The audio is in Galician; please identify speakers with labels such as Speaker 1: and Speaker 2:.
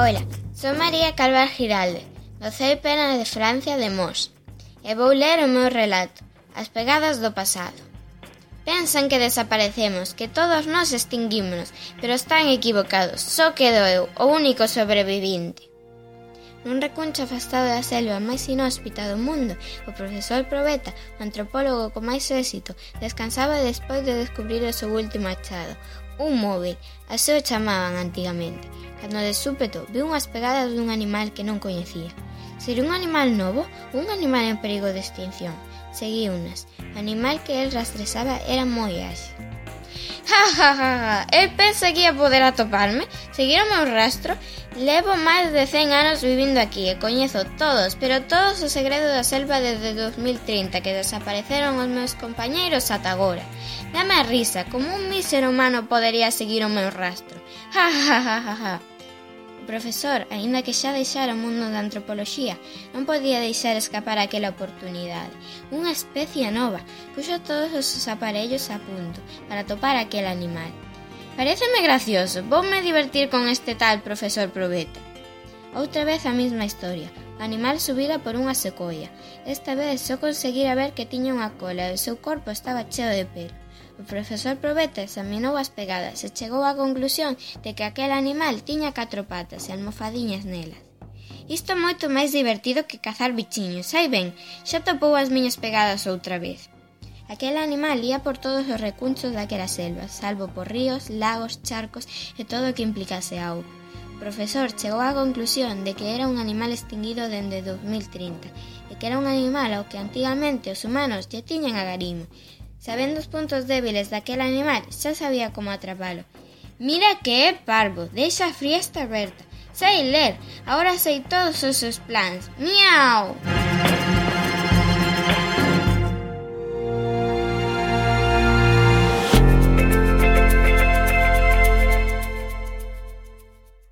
Speaker 1: Ola, son María Calvar Giralde, do CEI Pena de Francia de Mos, e vou ler o meu relato, As pegadas do pasado. Pensan que desaparecemos, que todos nos extinguímonos, pero están equivocados, só quedo eu, o único sobrevivinte. Nun recuncho afastado da selva máis inhóspita do mundo, o profesor Probeta, o antropólogo con máis éxito, descansaba despois de descubrir o seu último achado, Un móvil, así o chamaban antigamente, cando de súpeto viu unhas pegadas dun animal que non coñecía. Sería un animal novo un animal en perigo de extinción? Seguiunas. O animal que el rastrexaba era moi áxil. Ja, ja, ja, ja. El poder atoparme, seguir o meu rastro. Levo máis de 100 anos vivindo aquí e coñezo todos, pero todos os segredos da selva desde 2030 que desapareceron os meus compañeiros ata agora. Dame a risa, como un mísero humano podería seguir o meu rastro. Ja, ja, ja, ja, ja. O profesor, aínda que xa deixara o mundo da antropoloxía, non podía deixar escapar aquela oportunidade. Unha especie nova, puxo todos os seus aparellos a punto para topar aquel animal. Pareceme gracioso, voume divertir con este tal profesor Probeta. Outra vez a mesma historia, animal subira por unha secoia. Esta vez só conseguira ver que tiña unha cola e o seu corpo estaba cheo de pelo. O profesor Probeta examinou as pegadas e chegou á conclusión de que aquel animal tiña catro patas e almofadiñas nelas. Isto é moito máis divertido que cazar bichiños, sai ben, xa topou as miñas pegadas outra vez. Aquel animal ía por todos os recunchos daquela selva, salvo por ríos, lagos, charcos e todo o que implicase auga. Profesor chegou á conclusión de que era un animal extinguido dende 2030 e que era un animal ao que antigamente os humanos lle tiñan agarimo, Sabendo os puntos débiles daquele animal, xa sabía como atrapalo. Mira que é parvo, deixa a friesta aberta. Sei ler, agora sei todos os seus plans. Miau!